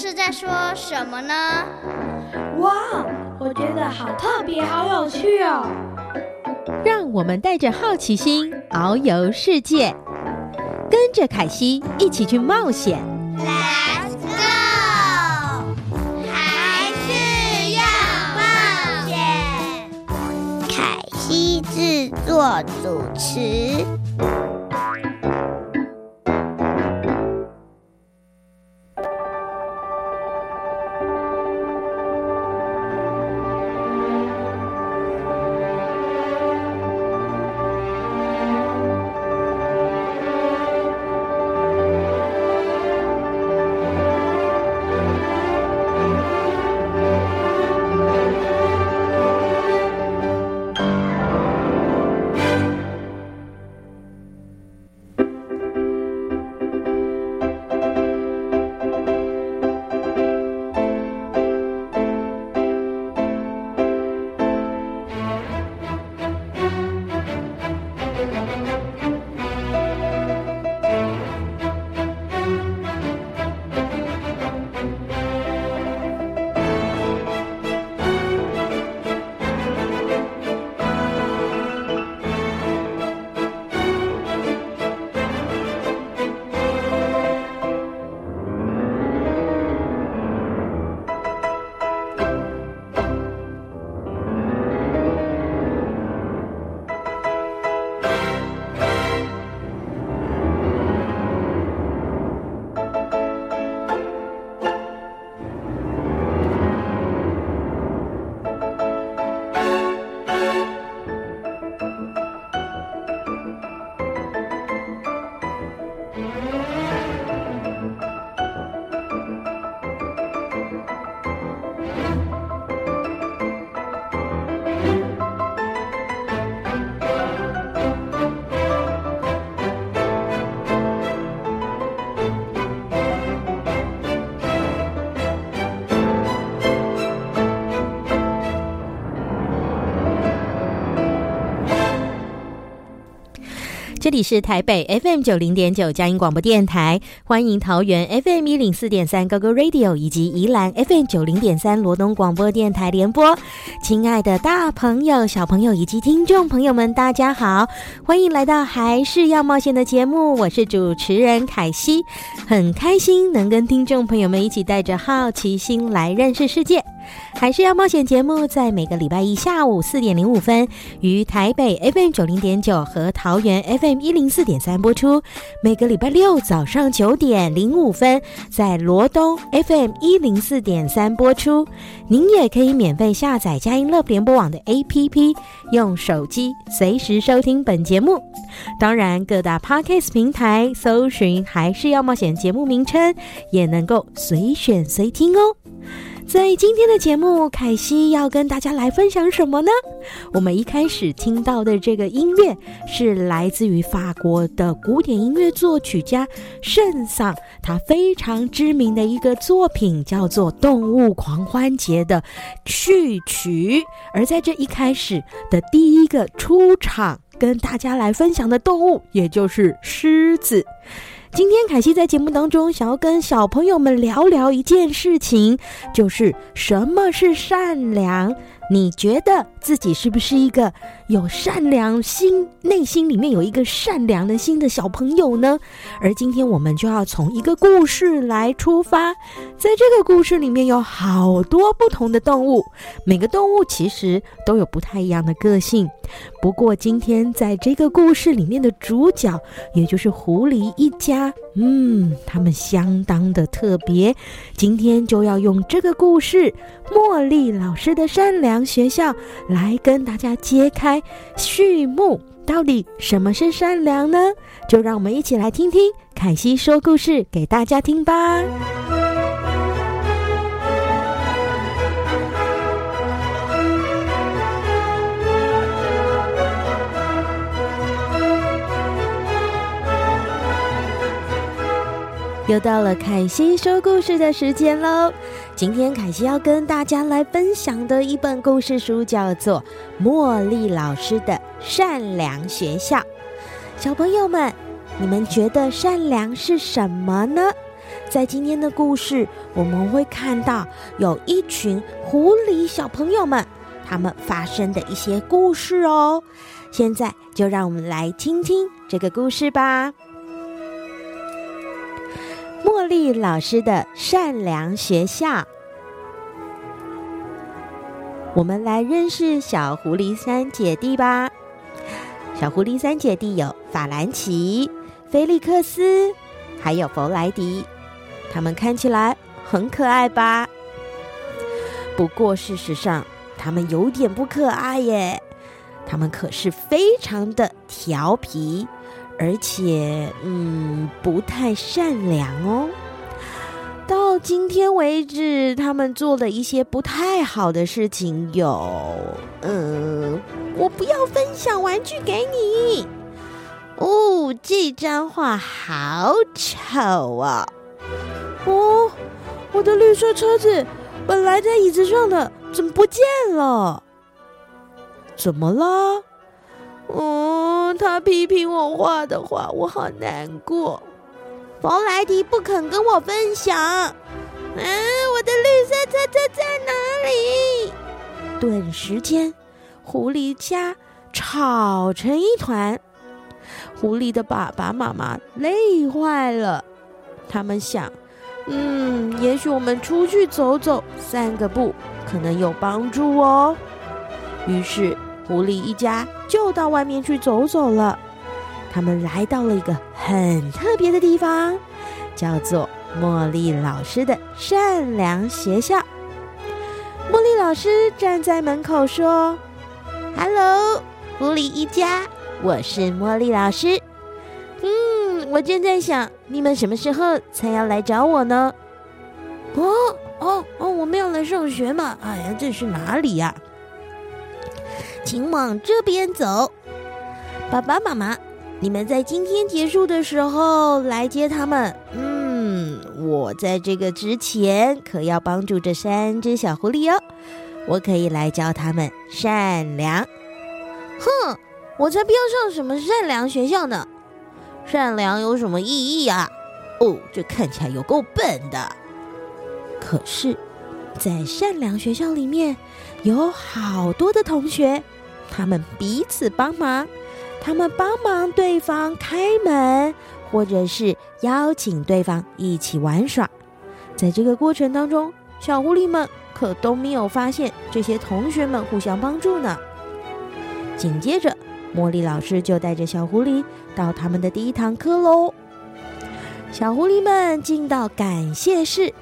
是在说什么呢？哇，我觉得好特别，好有趣哦！让我们带着好奇心遨游世界，跟着凯西一起去冒险。Let's go！还是要冒险。凯西制作主持。这里是台北 FM 九零点九佳音广播电台，欢迎桃园 FM 一零四点三 GoGo Radio 以及宜兰 FM 九零点三罗东广播电台联播。亲爱的大朋友、小朋友以及听众朋友们，大家好，欢迎来到还是要冒险的节目，我是主持人凯西，很开心能跟听众朋友们一起带着好奇心来认识世界。还是要冒险节目，在每个礼拜一下午四点零五分，于台北 FM 九零点九和桃园 FM 一零四点三播出；每个礼拜六早上九点零五分，在罗东 FM 一零四点三播出。您也可以免费下载佳音乐联播网的 APP，用手机随时收听本节目。当然，各大 Podcast 平台搜寻“还是要冒险”节目名称，也能够随选随听哦。在今天的节目，凯西要跟大家来分享什么呢？我们一开始听到的这个音乐是来自于法国的古典音乐作曲家圣桑，他非常知名的一个作品叫做《动物狂欢节》的序曲。而在这一开始的第一个出场跟大家来分享的动物，也就是狮子。今天凯西在节目当中想要跟小朋友们聊聊一件事情，就是什么是善良。你觉得自己是不是一个有善良心、内心里面有一个善良的心的小朋友呢？而今天我们就要从一个故事来出发，在这个故事里面有好多不同的动物，每个动物其实都有不太一样的个性。不过今天在这个故事里面的主角，也就是狐狸一家，嗯，他们相当的特别。今天就要用这个故事，茉莉老师的善良学校来跟大家揭开序幕，到底什么是善良呢？就让我们一起来听听凯西说故事给大家听吧。又到了凯西说故事的时间喽！今天凯西要跟大家来分享的一本故事书叫做《茉莉老师的善良学校》。小朋友们，你们觉得善良是什么呢？在今天的故事，我们会看到有一群狐狸小朋友们，他们发生的一些故事哦。现在就让我们来听听这个故事吧。茉莉老师的善良学校，我们来认识小狐狸三姐弟吧。小狐狸三姐弟有法兰奇、菲利克斯，还有弗莱迪。他们看起来很可爱吧？不过事实上，他们有点不可爱耶。他们可是非常的调皮，而且嗯，不太善良哦。到今天为止，他们做了一些不太好的事情，有嗯，我不要分享玩具给你。哦，这张画好丑啊！哦，我的绿色车子本来在椅子上的，怎么不见了？怎么了？哦，他批评我画的画，我好难过。弗莱迪不肯跟我分享。啊，我的绿色车车在哪里？顿时间，狐狸家吵成一团。狐狸的爸爸妈妈累坏了，他们想。嗯，也许我们出去走走，散个步，可能有帮助哦。于是，狐狸一家就到外面去走走了。他们来到了一个很特别的地方，叫做茉莉老师的善良学校。茉莉老师站在门口说：“Hello，狐狸一家，我是茉莉老师。”嗯我正在想，你们什么时候才要来找我呢？哦哦哦！我们要来上学嘛！哎呀，这是哪里呀？请往这边走。爸爸妈妈，你们在今天结束的时候来接他们。嗯，我在这个之前可要帮助这三只小狐狸哦。我可以来教他们善良。哼，我才不要上什么善良学校呢！善良有什么意义啊？哦，这看起来有够笨的。可是，在善良学校里面，有好多的同学，他们彼此帮忙，他们帮忙对方开门，或者是邀请对方一起玩耍。在这个过程当中，小狐狸们可都没有发现这些同学们互相帮助呢。紧接着，茉莉老师就带着小狐狸到他们的第一堂课喽。小狐狸们进到感谢室，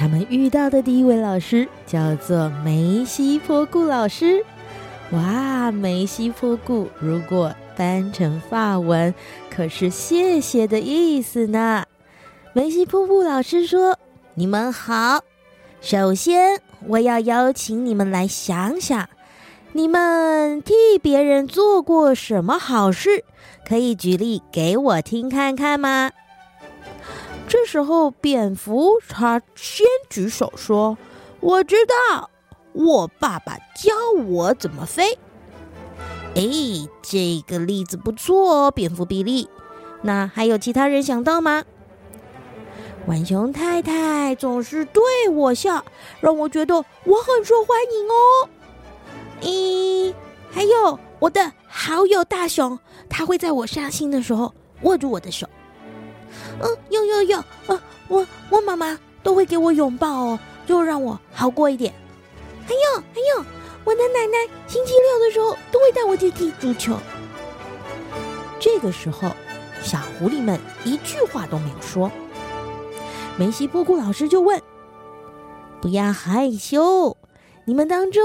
他们遇到的第一位老师叫做梅西坡顾老师。哇，梅西坡顾，如果翻成法文，可是谢谢的意思呢。梅西坡顾老师说：“你们好，首先我要邀请你们来想想。”你们替别人做过什么好事？可以举例给我听看看吗？这时候，蝙蝠他先举手说：“我知道，我爸爸教我怎么飞。”哎，这个例子不错哦，蝙蝠比利。那还有其他人想到吗？浣熊太太总是对我笑，让我觉得我很受欢迎哦。咦，还有我的好友大熊，他会在我伤心的时候握住我的手。嗯，有有有，呃，我我妈妈都会给我拥抱哦，就让我好过一点。还有还有，我的奶奶星期六的时候都会带我去踢足球。这个时候，小狐狸们一句话都没有说。梅西波库老师就问：“不要害羞，你们当中。”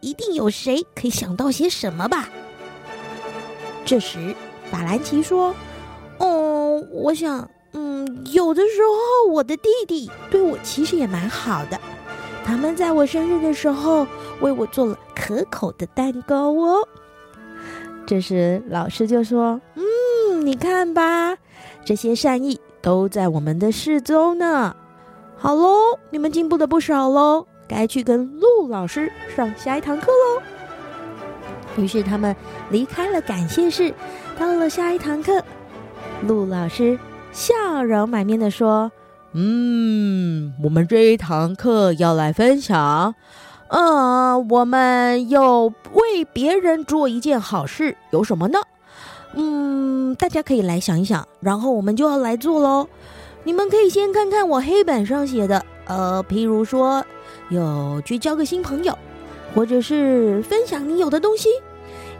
一定有谁可以想到些什么吧？这时，法兰奇说：“哦，我想，嗯，有的时候我的弟弟对我其实也蛮好的。他们在我生日的时候为我做了可口的蛋糕哦。”这时，老师就说：“嗯，你看吧，这些善意都在我们的四周呢。好喽，你们进步了不少喽。”该去跟陆老师上下一堂课喽。于是他们离开了感谢室，到了下一堂课。陆老师笑容满面地说：“嗯，我们这一堂课要来分享，呃，我们有为别人做一件好事，有什么呢？嗯，大家可以来想一想，然后我们就要来做喽。你们可以先看看我黑板上写的，呃，譬如说，有去交个新朋友，或者是分享你有的东西，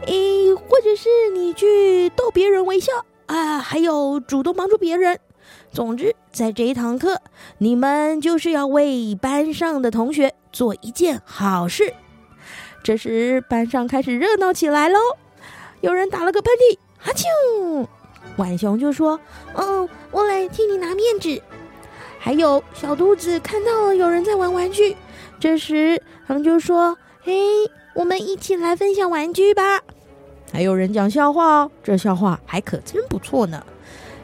诶，或者是你去逗别人微笑啊，还有主动帮助别人。总之，在这一堂课，你们就是要为班上的同学做一件好事。这时，班上开始热闹起来喽，有人打了个喷嚏。哈啾！浣熊就说：“嗯，我来替你拿面纸。”还有小兔子看到了有人在玩玩具，这时他们就说：“嘿，我们一起来分享玩具吧。”还有人讲笑话哦，这笑话还可真不错呢。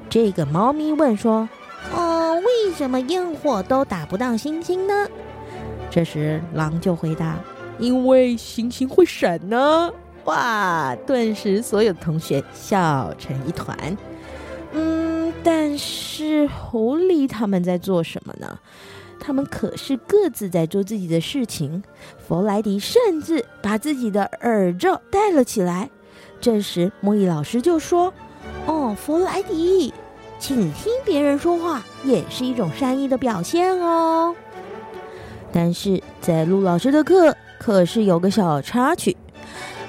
这个猫咪问说：“哦，为什么烟火都打不到星星呢？”这时狼就回答：“因为星星会闪呢。”哇！顿时，所有同学笑成一团。嗯，但是狐狸他们在做什么呢？他们可是各自在做自己的事情。弗莱迪甚至把自己的耳罩戴了起来。这时，莫伊老师就说：“哦，弗莱迪，请听别人说话也是一种善意的表现哦。”但是在陆老师的课，可是有个小插曲。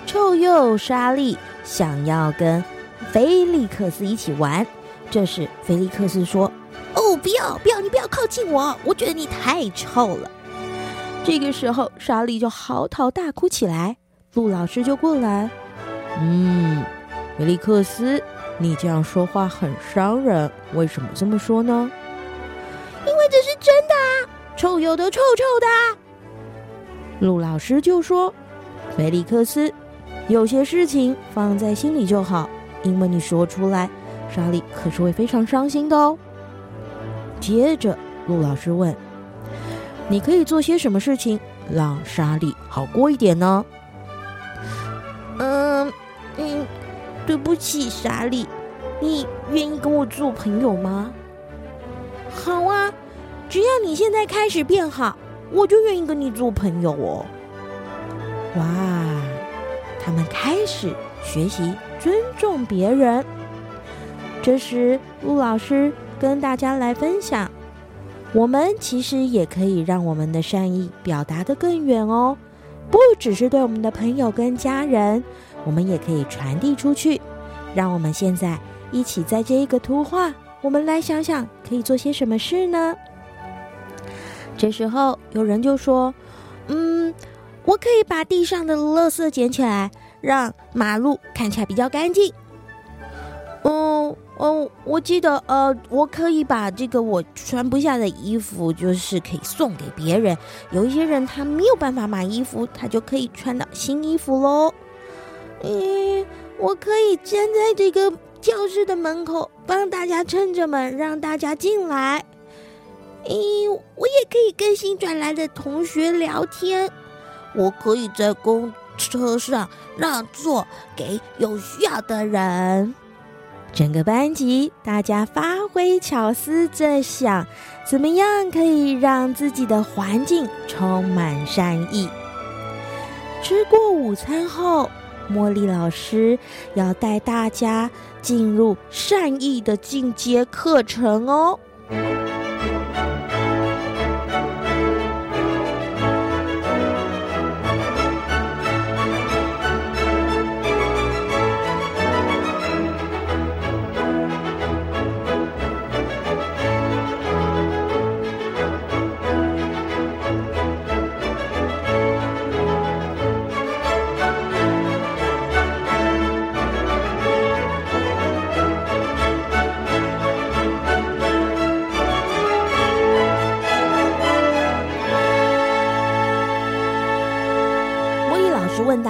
臭鼬莎莉想要跟菲利克斯一起玩，这时菲利克斯说：“哦，不要不要，你不要靠近我，我觉得你太臭了。”这个时候，莎莉就嚎啕大哭起来。陆老师就过来：“嗯，梅利克斯，你这样说话很伤人，为什么这么说呢？”“因为这是真的啊，臭鼬都臭臭的。”陆老师就说：“梅利克斯。”有些事情放在心里就好，因为你说出来，莎莉可是会非常伤心的哦。接着，陆老师问：“你可以做些什么事情让莎莉好过一点呢？”嗯嗯，对不起，莎莉，你愿意跟我做朋友吗？好啊，只要你现在开始变好，我就愿意跟你做朋友哦。哇！他们开始学习尊重别人。这时，陆老师跟大家来分享：我们其实也可以让我们的善意表达得更远哦，不只是对我们的朋友跟家人，我们也可以传递出去。让我们现在一起在这一个图画，我们来想想可以做些什么事呢？这时候，有人就说：“嗯。”我可以把地上的垃圾捡起来，让马路看起来比较干净。嗯哦，我记得呃，我可以把这个我穿不下的衣服，就是可以送给别人。有一些人他没有办法买衣服，他就可以穿到新衣服喽。嗯，我可以站在这个教室的门口，帮大家撑着门，让大家进来。嗯，我也可以跟新转来的同学聊天。我可以在公车上让座给有需要的人。整个班级大家发挥巧思，在想怎么样可以让自己的环境充满善意。吃过午餐后，茉莉老师要带大家进入善意的进阶课程哦。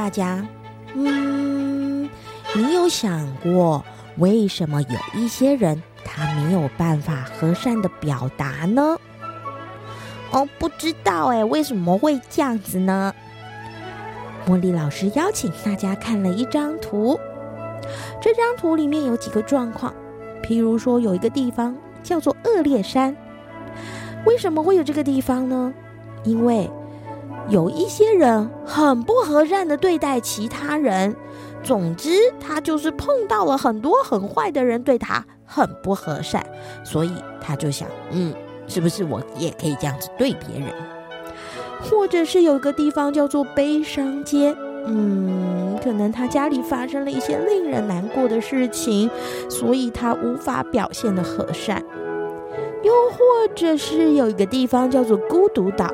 大家，嗯，你有想过为什么有一些人他没有办法和善的表达呢？哦，不知道哎，为什么会这样子呢？茉莉老师邀请大家看了一张图，这张图里面有几个状况，譬如说有一个地方叫做恶劣山，为什么会有这个地方呢？因为有一些人很不和善的对待其他人。总之，他就是碰到了很多很坏的人，对他很不和善，所以他就想，嗯，是不是我也可以这样子对别人？或者是有个地方叫做悲伤街，嗯，可能他家里发生了一些令人难过的事情，所以他无法表现的和善。又或者是有一个地方叫做孤独岛，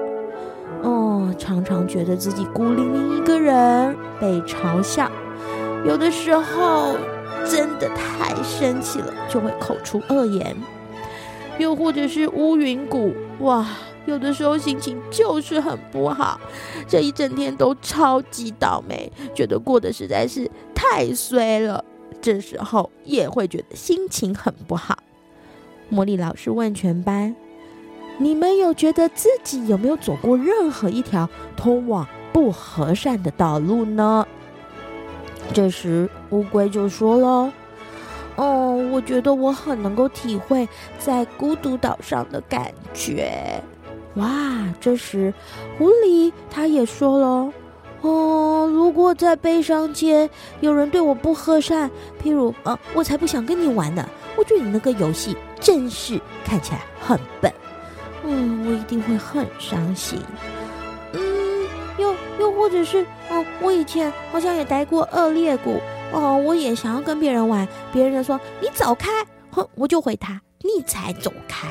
哦，常常觉得自己孤零零一个人，被嘲笑。有的时候真的太生气了，就会口出恶言；又或者是乌云谷，哇，有的时候心情就是很不好，这一整天都超级倒霉，觉得过得实在是太衰了。这时候也会觉得心情很不好。茉莉老师问全班：“你们有觉得自己有没有走过任何一条通往不和善的道路呢？”这时，乌龟就说了：“哦，我觉得我很能够体会在孤独岛上的感觉。”哇！这时，狐狸他也说了：“哦，如果在悲伤街有人对我不和善，譬如……呃，我才不想跟你玩呢！我觉得你那个游戏真是看起来很笨。嗯，我一定会很伤心。”又或者是，哦，我以前好像也待过恶劣谷，哦，我也想要跟别人玩，别人说你走开，哼，我就回他，你才走开。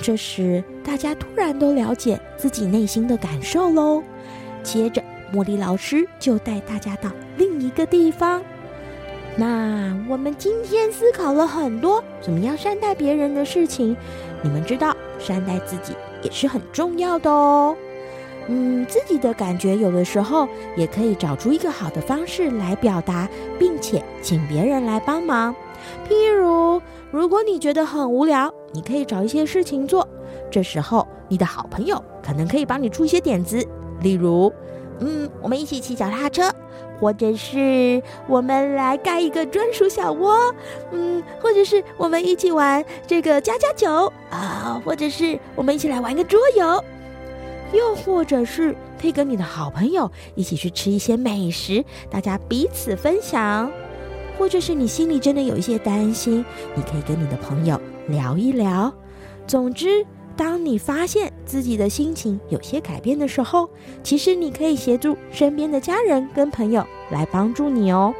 这时，大家突然都了解自己内心的感受喽。接着，茉莉老师就带大家到另一个地方。那我们今天思考了很多怎么样善待别人的事情，你们知道，善待自己也是很重要的哦。嗯，自己的感觉有的时候也可以找出一个好的方式来表达，并且请别人来帮忙。譬如，如果你觉得很无聊，你可以找一些事情做。这时候，你的好朋友可能可以帮你出一些点子，例如，嗯，我们一起骑脚踏车，或者是我们来盖一个专属小窝，嗯，或者是我们一起玩这个家家酒啊，或者是我们一起来玩个桌游。又或者是可以跟你的好朋友一起去吃一些美食，大家彼此分享；或者是你心里真的有一些担心，你可以跟你的朋友聊一聊。总之，当你发现自己的心情有些改变的时候，其实你可以协助身边的家人跟朋友来帮助你哦。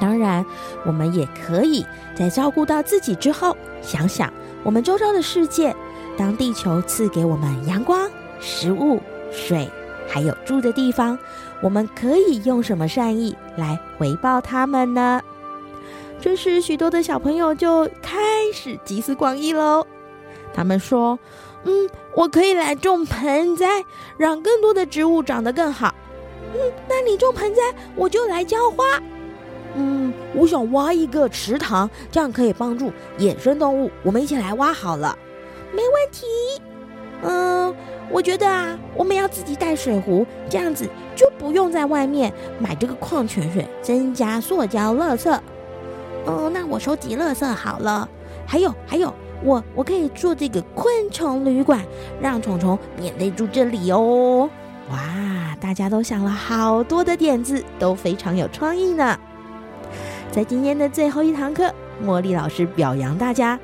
当然，我们也可以在照顾到自己之后，想想我们周遭的世界。当地球赐给我们阳光、食物、水，还有住的地方，我们可以用什么善意来回报他们呢？这时，许多的小朋友就开始集思广益喽。他们说：“嗯，我可以来种盆栽，让更多的植物长得更好。嗯，那你种盆栽，我就来浇花。嗯，我想挖一个池塘，这样可以帮助野生动物。我们一起来挖好了。”没问题，嗯，我觉得啊，我们要自己带水壶，这样子就不用在外面买这个矿泉水，增加塑胶垃圾。嗯，那我收集垃圾好了。还有还有，我我可以做这个昆虫旅馆，让虫虫免费住这里哦。哇，大家都想了好多的点子，都非常有创意呢。在今天的最后一堂课，茉莉老师表扬大家。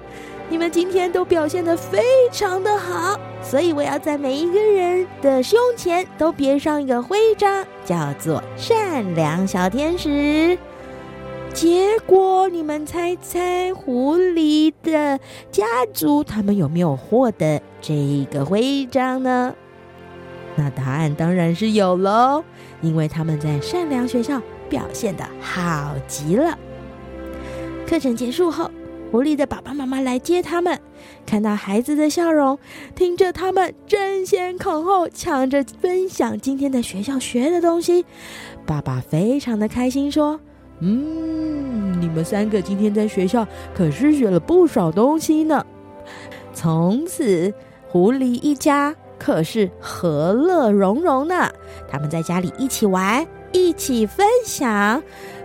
你们今天都表现得非常的好，所以我要在每一个人的胸前都别上一个徽章，叫做“善良小天使”。结果你们猜猜，狐狸的家族他们有没有获得这个徽章呢？那答案当然是有喽，因为他们在善良学校表现的好极了。课程结束后。狐狸的爸爸妈妈来接他们，看到孩子的笑容，听着他们争先恐后抢着分享今天的学校学的东西，爸爸非常的开心，说：“嗯，你们三个今天在学校可是学了不少东西呢。”从此，狐狸一家可是和乐融融呢。他们在家里一起玩，一起分享。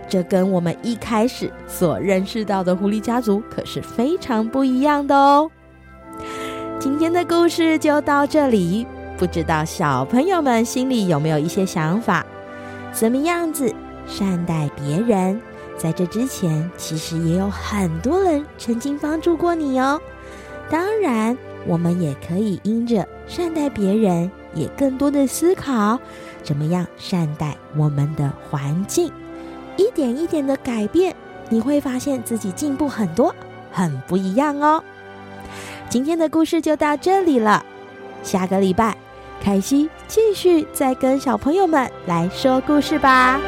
这跟我们一开始所认识到的狐狸家族可是非常不一样的哦。今天的故事就到这里。不知道小朋友们心里有没有一些想法？怎么样子善待别人？在这之前，其实也有很多人曾经帮助过你哦。当然，我们也可以因着善待别人，也更多的思考怎么样善待我们的环境。一点一点的改变，你会发现自己进步很多，很不一样哦。今天的故事就到这里了，下个礼拜，凯西继续再跟小朋友们来说故事吧。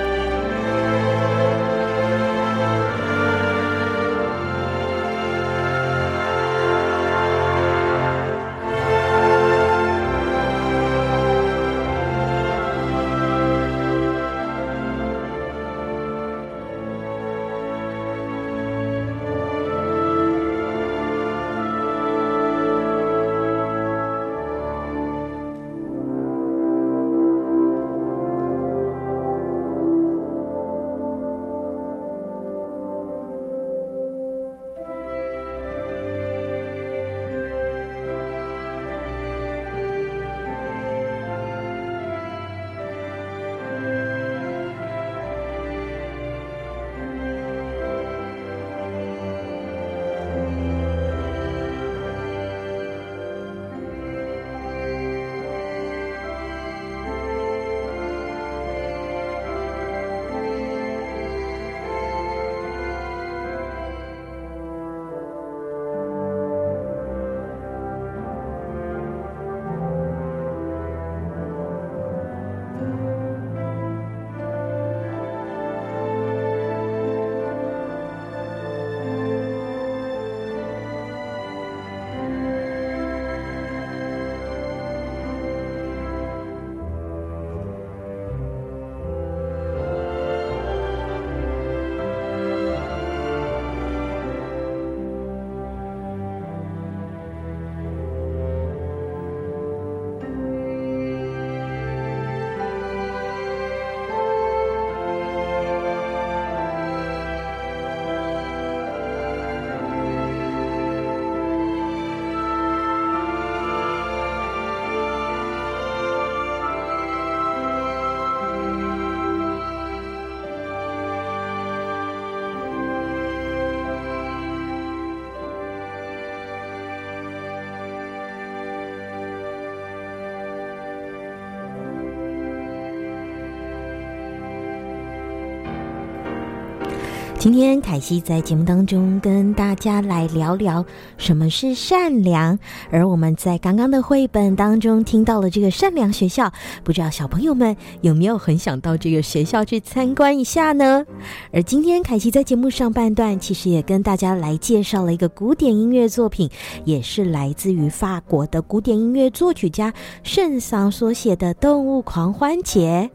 今天凯西在节目当中跟大家来聊聊什么是善良，而我们在刚刚的绘本当中听到了这个善良学校，不知道小朋友们有没有很想到这个学校去参观一下呢？而今天凯西在节目上半段其实也跟大家来介绍了一个古典音乐作品，也是来自于法国的古典音乐作曲家圣桑所写的《动物狂欢节》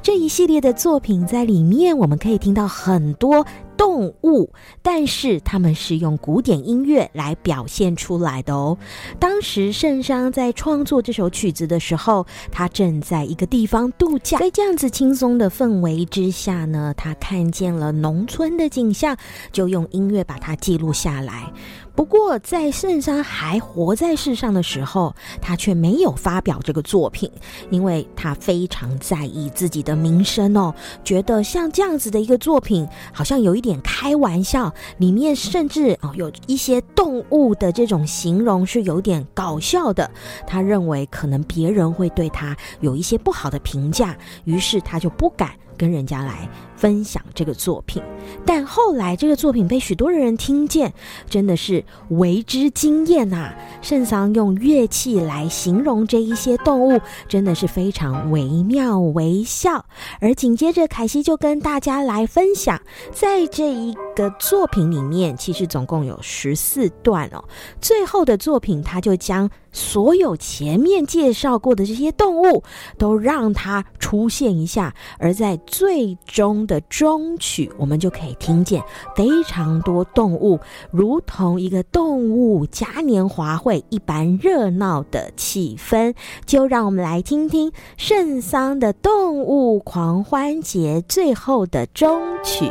这一系列的作品，在里面我们可以听到很多。动物，但是他们是用古典音乐来表现出来的哦。当时圣桑在创作这首曲子的时候，他正在一个地方度假，在这样子轻松的氛围之下呢，他看见了农村的景象，就用音乐把它记录下来。不过，在圣桑还活在世上的时候，他却没有发表这个作品，因为他非常在意自己的名声哦，觉得像这样子的一个作品，好像有一点开玩笑，里面甚至哦有一些动物的这种形容是有点搞笑的，他认为可能别人会对他有一些不好的评价，于是他就不敢。跟人家来分享这个作品，但后来这个作品被许多人听见，真的是为之惊艳呐！圣桑用乐器来形容这一些动物，真的是非常惟妙惟肖。而紧接着，凯西就跟大家来分享，在这一个作品里面，其实总共有十四段哦。最后的作品，他就将所有前面介绍过的这些动物都让它出现一下，而在最终的终曲，我们就可以听见非常多动物，如同一个动物嘉年华会一般热闹的气氛。就让我们来听听圣桑的动物狂欢节最后的终曲。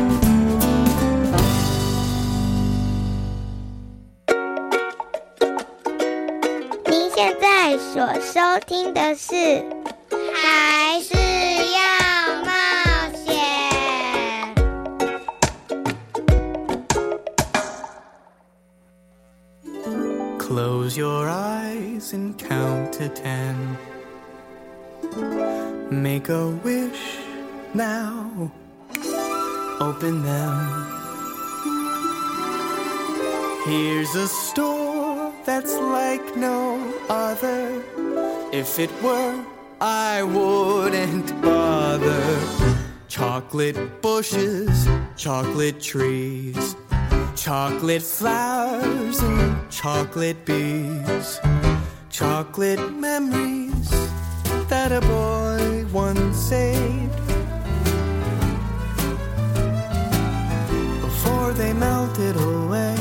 所收听的是孩是要冒险。Close your eyes and count to ten. Make a wish now. Open them. Here's a store that's like no other. If it were, I wouldn't bother. Chocolate bushes, chocolate trees, chocolate flowers and chocolate bees, chocolate memories that a boy once saved. Before they melted away,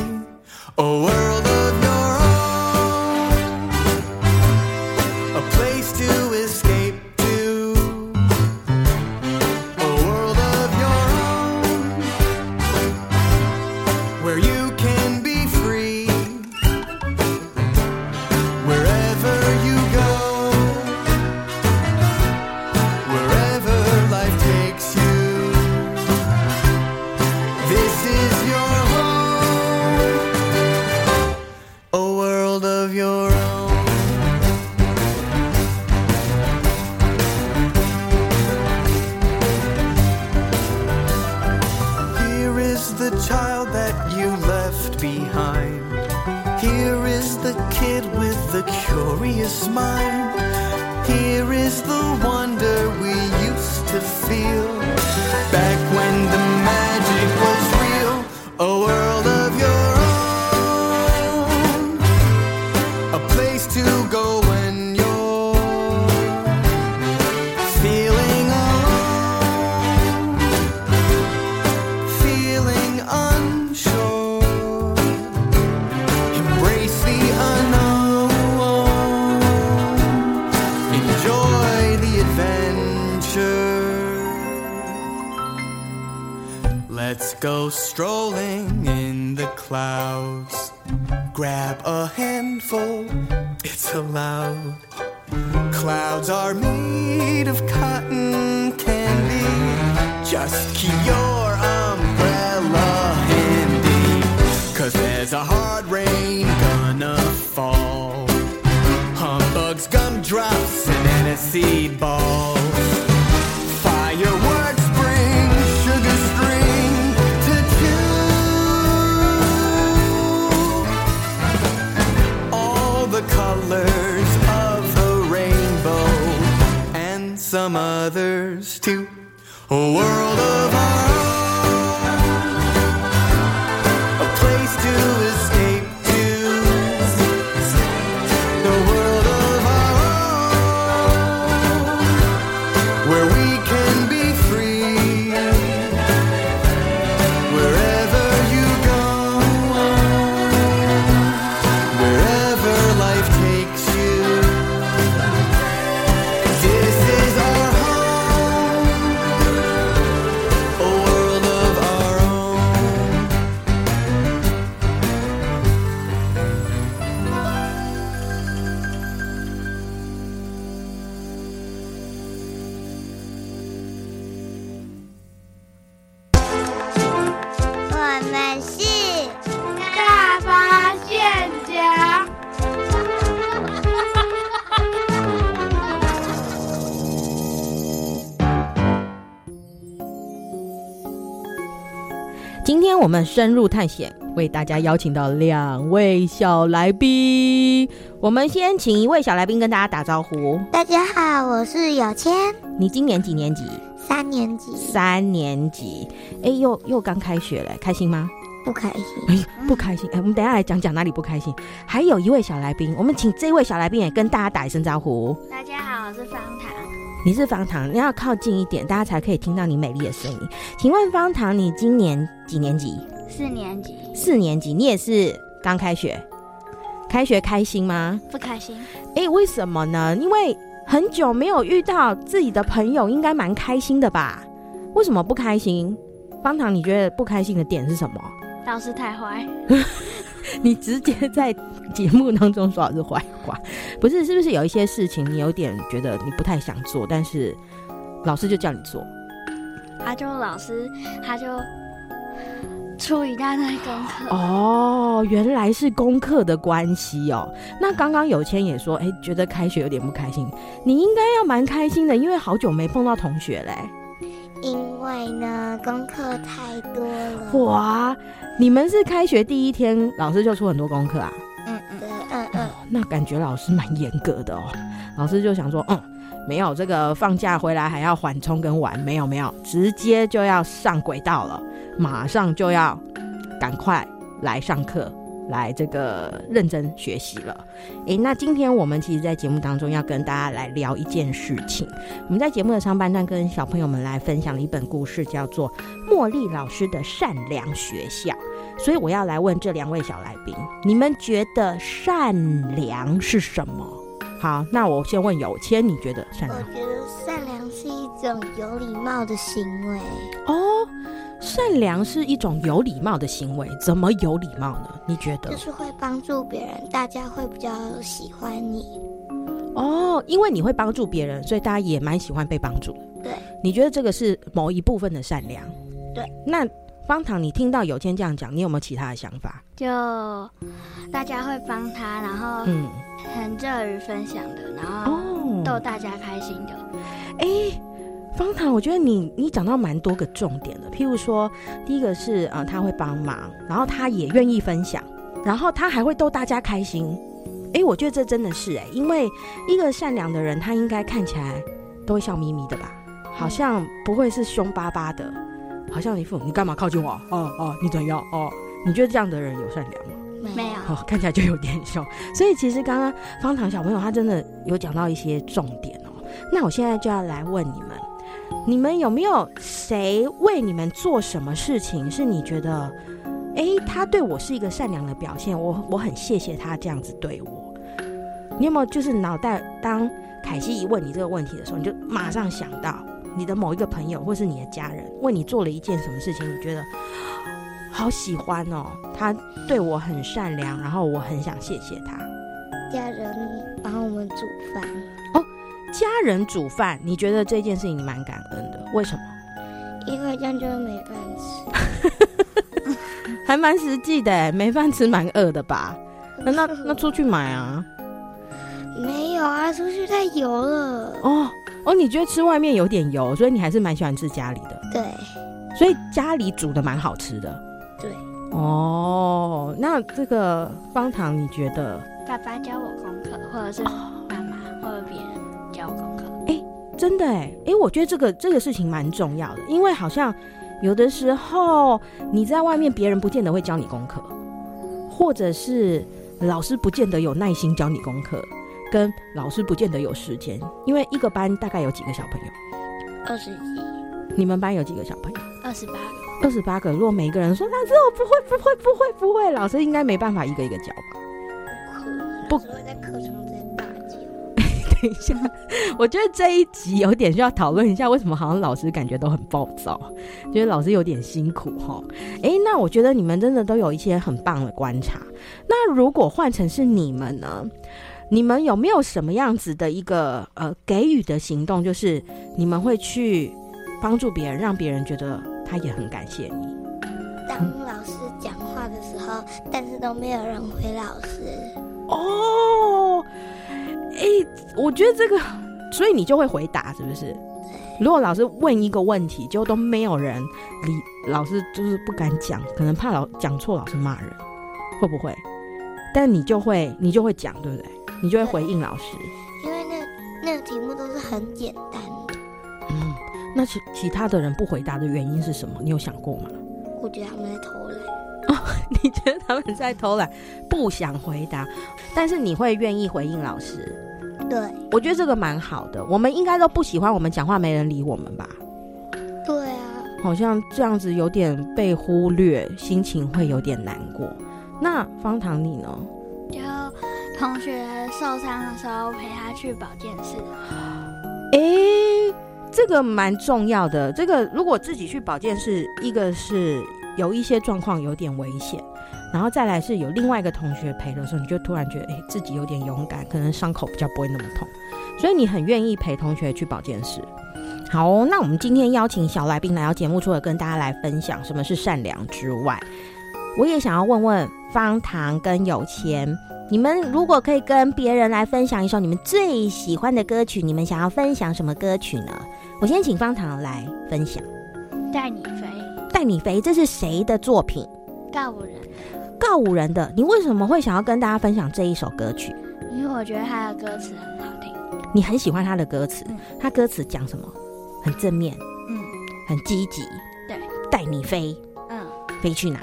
a world of colors of the rainbow and some others too. A world of 深入探险，为大家邀请到两位小来宾。我们先请一位小来宾跟大家打招呼。大家好，我是有谦。你今年几年级？三年级。三年级。哎，又又刚开学了，开心吗？不开心。哎，不开心。哎，我们等一下来讲讲哪里不开心。还有一位小来宾，我们请这位小来宾也跟大家打一声招呼。大家好，我是方糖。你是方糖，你要靠近一点，大家才可以听到你美丽的声音。请问方糖，你今年几年级？四年级。四年级，你也是刚开学？开学开心吗？不开心。哎，为什么呢？因为很久没有遇到自己的朋友，应该蛮开心的吧？为什么不开心？方糖，你觉得不开心的点是什么？老师太坏。你直接在节目当中说老师坏话，不是？是不是有一些事情你有点觉得你不太想做，但是老师就叫你做？他就老师，他就出一大堆功课。哦，原来是功课的关系哦。那刚刚有谦也说，哎、欸，觉得开学有点不开心。你应该要蛮开心的，因为好久没碰到同学嘞。因为呢，功课太多了。哇，你们是开学第一天，老师就出很多功课啊？嗯嗯，对，嗯嗯、哦。那感觉老师蛮严格的哦。老师就想说，嗯，没有这个放假回来还要缓冲跟玩，没有没有，直接就要上轨道了，马上就要赶快来上课。来这个认真学习了，诶，那今天我们其实，在节目当中要跟大家来聊一件事情。我们在节目的上半段跟小朋友们来分享了一本故事，叫做《茉莉老师的善良学校》。所以我要来问这两位小来宾，你们觉得善良是什么？好，那我先问有谦，你觉得善良？我觉得善良是一种有礼貌的行为。哦。善良是一种有礼貌的行为，怎么有礼貌呢？你觉得？就是会帮助别人，大家会比较喜欢你。哦，因为你会帮助别人，所以大家也蛮喜欢被帮助的。对，你觉得这个是某一部分的善良？对。那方糖，你听到有谦这样讲，你有没有其他的想法？就大家会帮他，然后嗯，很乐于分享的，然后逗大家开心的。哎、方糖，我觉得你你讲到蛮多个重点的，譬如说，第一个是呃他会帮忙，然后他也愿意分享，然后他还会逗大家开心。哎，我觉得这真的是哎，因为一个善良的人，他应该看起来都会笑眯眯的吧，好像不会是凶巴巴的，好像一副你干嘛靠近我？哦哦，你怎样？哦，你觉得这样的人有善良吗？没有，哦，看起来就有点凶。所以其实刚刚方糖小朋友他真的有讲到一些重点哦。那我现在就要来问你们。你们有没有谁为你们做什么事情，是你觉得，哎，他对我是一个善良的表现，我我很谢谢他这样子对我。你有没有就是脑袋当凯西一问你这个问题的时候，你就马上想到你的某一个朋友或是你的家人为你做了一件什么事情，你觉得 好喜欢哦，他对我很善良，然后我很想谢谢他。家人帮我们煮饭。家人煮饭，你觉得这件事情你蛮感恩的？为什么？因为这样就没饭吃，还蛮实际的，没饭吃蛮饿的吧？那那那出去买啊？没有啊，出去太油了。哦哦，你觉得吃外面有点油，所以你还是蛮喜欢吃家里的。对，所以家里煮的蛮好吃的。对。哦，那这个方糖，你觉得？爸爸教我功课，或者是妈妈，或者别人教我功课。哎。真的哎哎，我觉得这个这个事情蛮重要的，因为好像有的时候你在外面，别人不见得会教你功课，或者是老师不见得有耐心教你功课，跟老师不见得有时间，因为一个班大概有几个小朋友？二十一。你们班有几个小朋友？二十八个。二十八个。如果每一个人说老师我不会不会不会不会，老师应该没办法一个一个教吧？不可能。老师会在课堂在大叫。等一下。我觉得这一集有点需要讨论一下，为什么好像老师感觉都很暴躁，觉得老师有点辛苦哈。哎，那我觉得你们真的都有一些很棒的观察。那如果换成是你们呢？你们有没有什么样子的一个呃给予的行动，就是你们会去帮助别人，让别人觉得他也很感谢你？当老师讲话的时候，但是都没有人回老师。哦，哎，我觉得这个。所以你就会回答，是不是？如果老师问一个问题，就都没有人理，老师就是不敢讲，可能怕老讲错，老师骂人，会不会？但你就会，你就会讲，对不对？你就会回应老师，因为那那个题目都是很简单的。嗯，那其其他的人不回答的原因是什么？你有想过吗？我觉得他们在偷懒。哦，你觉得他们在偷懒，不想回答，但是你会愿意回应老师？对，我觉得这个蛮好的。我们应该都不喜欢我们讲话没人理我们吧？对啊，好像这样子有点被忽略，心情会有点难过。那方糖你呢？就同学受伤的时候陪他去保健室。哎、欸，这个蛮重要的。这个如果自己去保健室，一个是有一些状况有点危险。然后再来是有另外一个同学陪的时候，你就突然觉得，哎，自己有点勇敢，可能伤口比较不会那么痛，所以你很愿意陪同学去保健室。好哦，那我们今天邀请小来宾来到节目，除了跟大家来分享什么是善良之外，我也想要问问方糖跟有钱，你们如果可以跟别人来分享一首你们最喜欢的歌曲，你们想要分享什么歌曲呢？我先请方糖来分享。带你飞，带你飞，这是谁的作品？告五人。告五人的，你为什么会想要跟大家分享这一首歌曲？因为我觉得他的歌词很好听。你很喜欢他的歌词？嗯，他歌词讲什么？很正面，嗯，很积极。对，带你飞，嗯，飞去哪？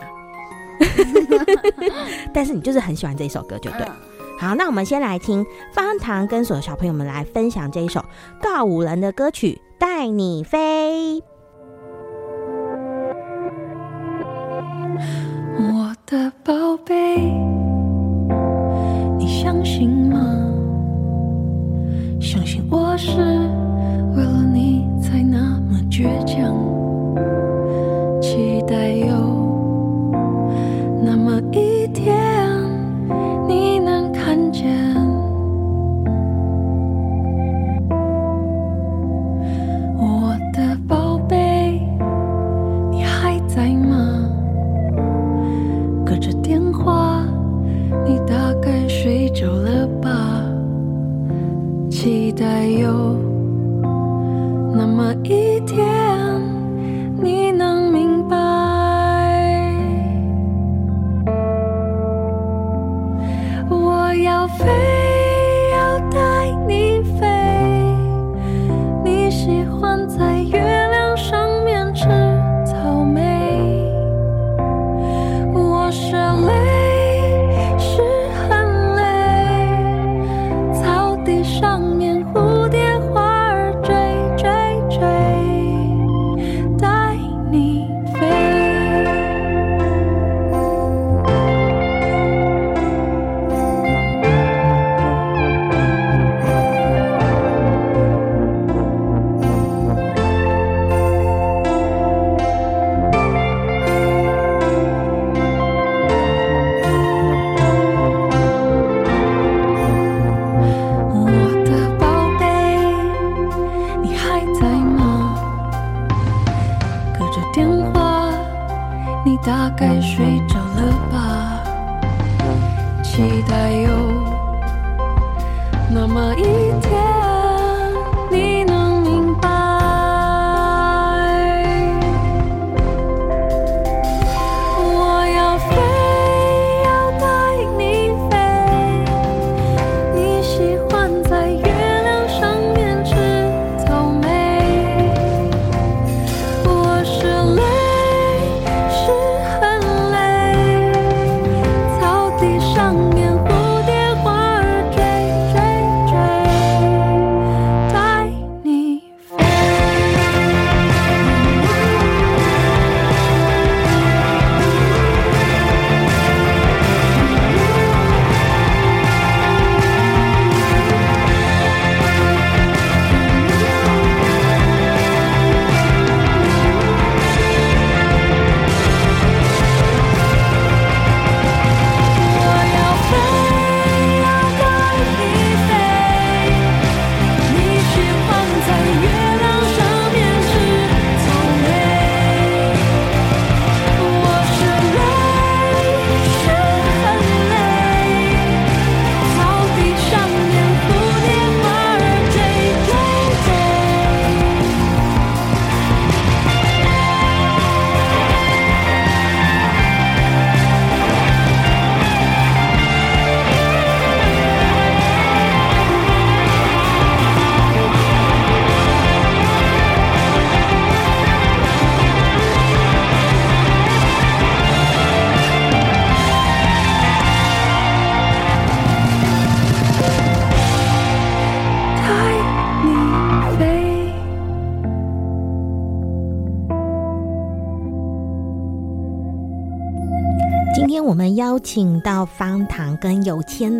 但是你就是很喜欢这一首歌，就对。嗯。好，那我们先来听方糖跟所有小朋友们来分享这一首告五人的歌曲《带你飞》。我的宝贝，你相信吗？相信我是为了你才那么倔强，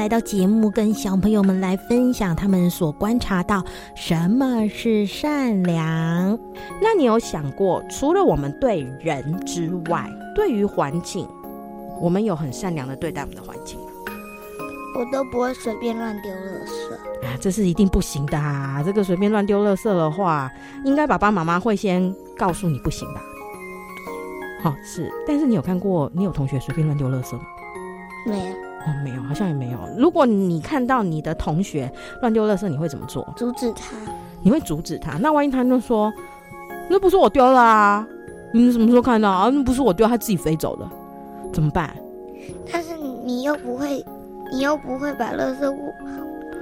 来到节目，跟小朋友们来分享他们所观察到什么是善良。那你有想过，除了我们对人之外，对于环境，我们有很善良的对待我们的环境？我都不会随便乱丢垃圾啊，这是一定不行的啊！这个随便乱丢垃圾的话，应该爸爸妈妈会先告诉你不行吧？好、哦，是，但是你有看过你有同学随便乱丢垃圾吗？没有。哦，没有，好像也没有。如果你看到你的同学乱丢垃圾，你会怎么做？阻止他。你会阻止他？那万一他就说，那不是我丢的啊？你什么时候看到啊？那不是我丢，他自己飞走的，怎么办？但是你又不会。你又不会把垃圾握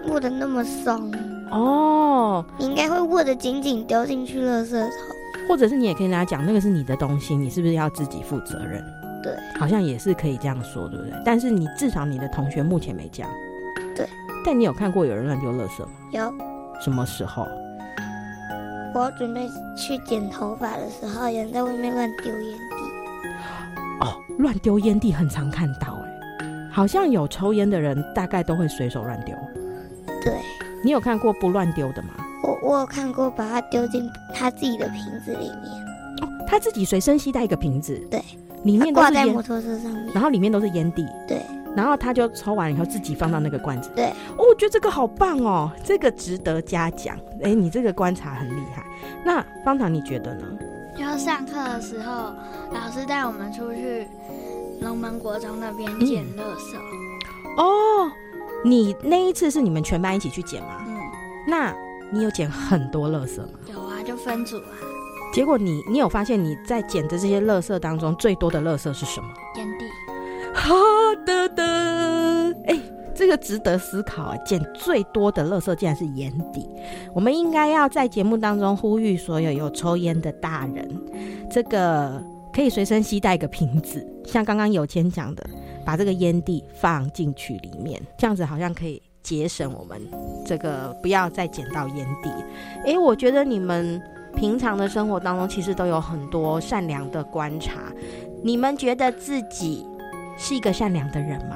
握的那么松哦，你应该会握得紧紧，丢进去垃圾桶。或者是你也可以跟他讲，那个是你的东西，你是不是要自己负责任？对，好像也是可以这样说，对不对？但是你至少你的同学目前没讲。对，但你有看过有人乱丢垃圾吗？有。什么时候？我准备去剪头发的时候，有人在外面乱丢烟蒂。哦，乱丢烟蒂很常看到哎。好像有抽烟的人，大概都会随手乱丢。对，你有看过不乱丢的吗？我我有看过，把它丢进他自己的瓶子里面。哦，他自己随身携带一个瓶子，对，里面都是挂在摩托车上面，然后里面都是烟蒂，对，然后他就抽完以后自己放到那个罐子，对。哦，我觉得这个好棒哦，这个值得嘉奖。哎，你这个观察很厉害。那方糖，你觉得呢？就上课的时候，老师带我们出去。龙门国中那边捡垃圾。嗯、哦，你那一次是你们全班一起去捡吗？嗯，那你有捡很多垃圾吗？有啊，就分组啊。结果你你有发现你在捡的这些垃圾当中最多的垃圾是什么？烟蒂。好的的，哎，这个值得思考啊！捡最多的垃圾竟然是烟蒂。我们应该要在节目当中呼吁所有有抽烟的大人，这个。可以随身携带一个瓶子，像刚刚有谦讲的，把这个烟蒂放进去里面，这样子好像可以节省我们这个不要再捡到烟蒂。哎，我觉得你们平常的生活当中其实都有很多善良的观察。你们觉得自己是一个善良的人吗？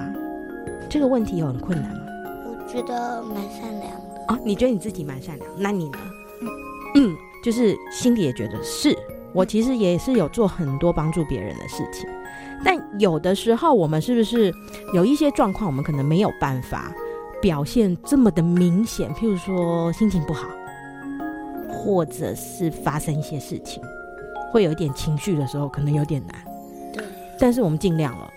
这个问题有很困难吗？我觉得蛮善良的。哦，你觉得你自己蛮善良？那你呢？嗯，嗯，就是心里也觉得是。我其实也是有做很多帮助别人的事情，但有的时候我们是不是有一些状况，我们可能没有办法表现这么的明显？譬如说心情不好，或者是发生一些事情，会有一点情绪的时候，可能有点难。对，但是我们尽量了。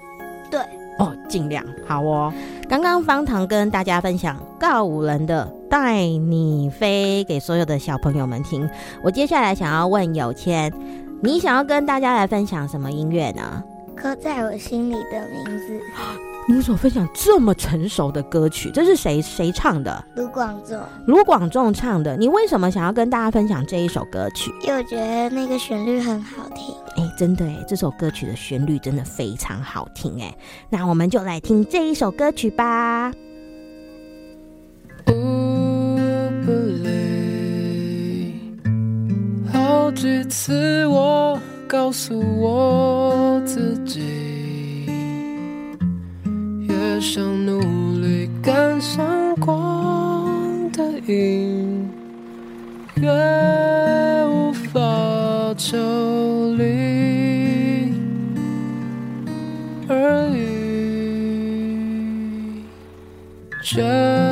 对，哦，尽量好哦。刚刚方糖跟大家分享告五人的《带你飞》给所有的小朋友们听。我接下来想要问有谦，你想要跟大家来分享什么音乐呢？刻在我心里的名字。你为什么分享这么成熟的歌曲？这是谁谁唱的？卢广仲。卢广仲唱的。你为什么想要跟大家分享这一首歌曲？因为我觉得那个旋律很好听。哎，真的哎，这首歌曲的旋律真的非常好听哎。那我们就来听这一首歌曲吧。不累，好几次我告诉我自己。越想努力赶上光的影，越无法抽离而已。这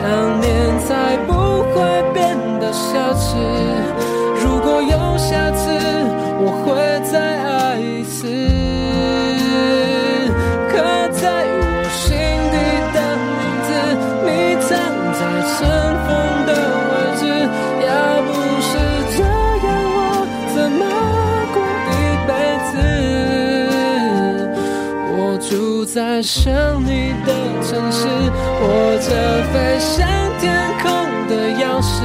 想在想你的城市。握着飞向天空的钥匙，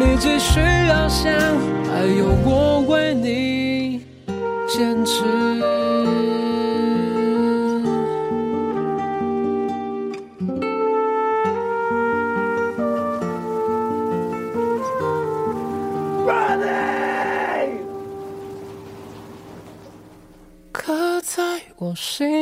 你继续翱翔，还有我为你坚持。刻在我心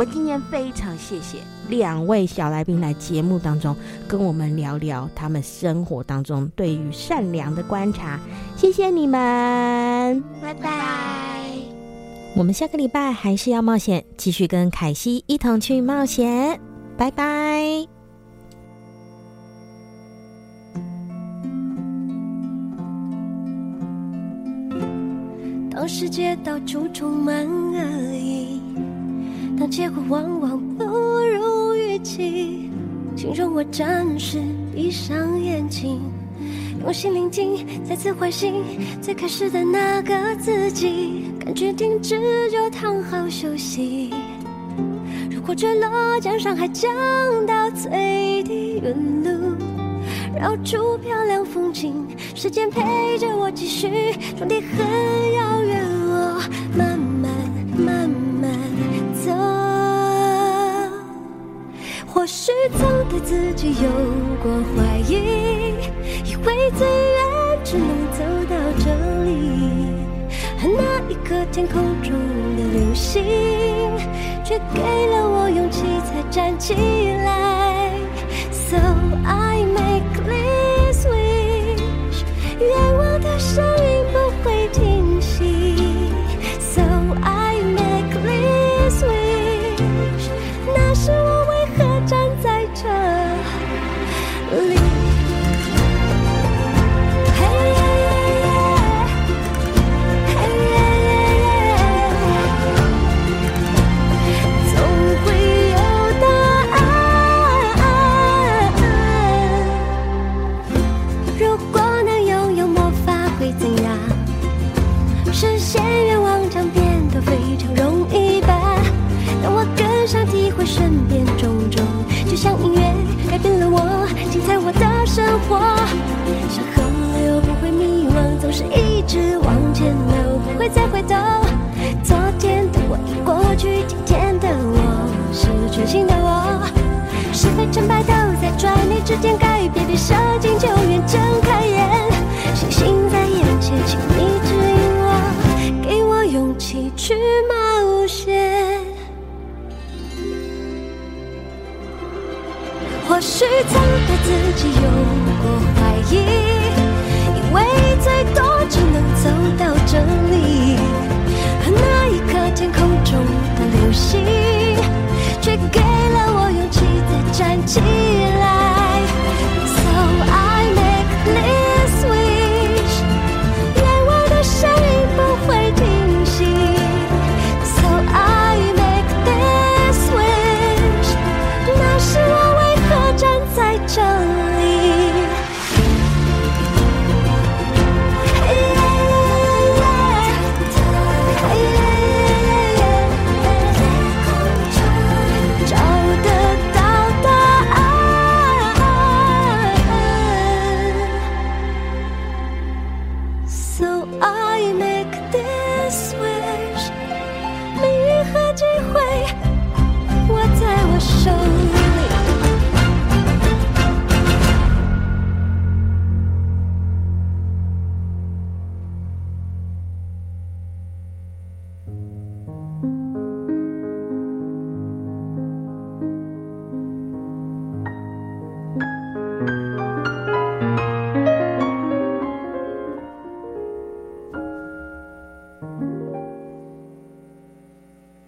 我们今天非常谢谢两位小来宾来节目当中跟我们聊聊他们生活当中对于善良的观察，谢谢你们，拜拜。我们下个礼拜还是要冒险，继续跟凯西一同去冒险，拜拜。当世界到处充满恶意。但结果往往不如预期，请容我暂时闭上眼睛，用心聆听，再次唤醒最开始的那个自己。感觉停止就躺好休息。如果坠落，将伤害降到最低，原路绕出漂亮风景，时间陪着我继续，终点很遥远，我慢慢许曾对自己有过怀疑，以为最远只能走到这里，而那一颗天空中的流星，却给了我勇气，才站起来。So I make this wish，愿我的声音像音乐改变了我，精彩我的生活，想和。就是一直往前流，不会再回头。昨天的我已过去，今天的我是全新的我。是非成败都在转念之间改变，别设镜就远睁开眼。星星在眼前，请你指引我，给我勇气去冒或许曾对自己有过怀疑以为最多只能走到这里可那一刻天空中的流星却给了我勇气再站起来。So i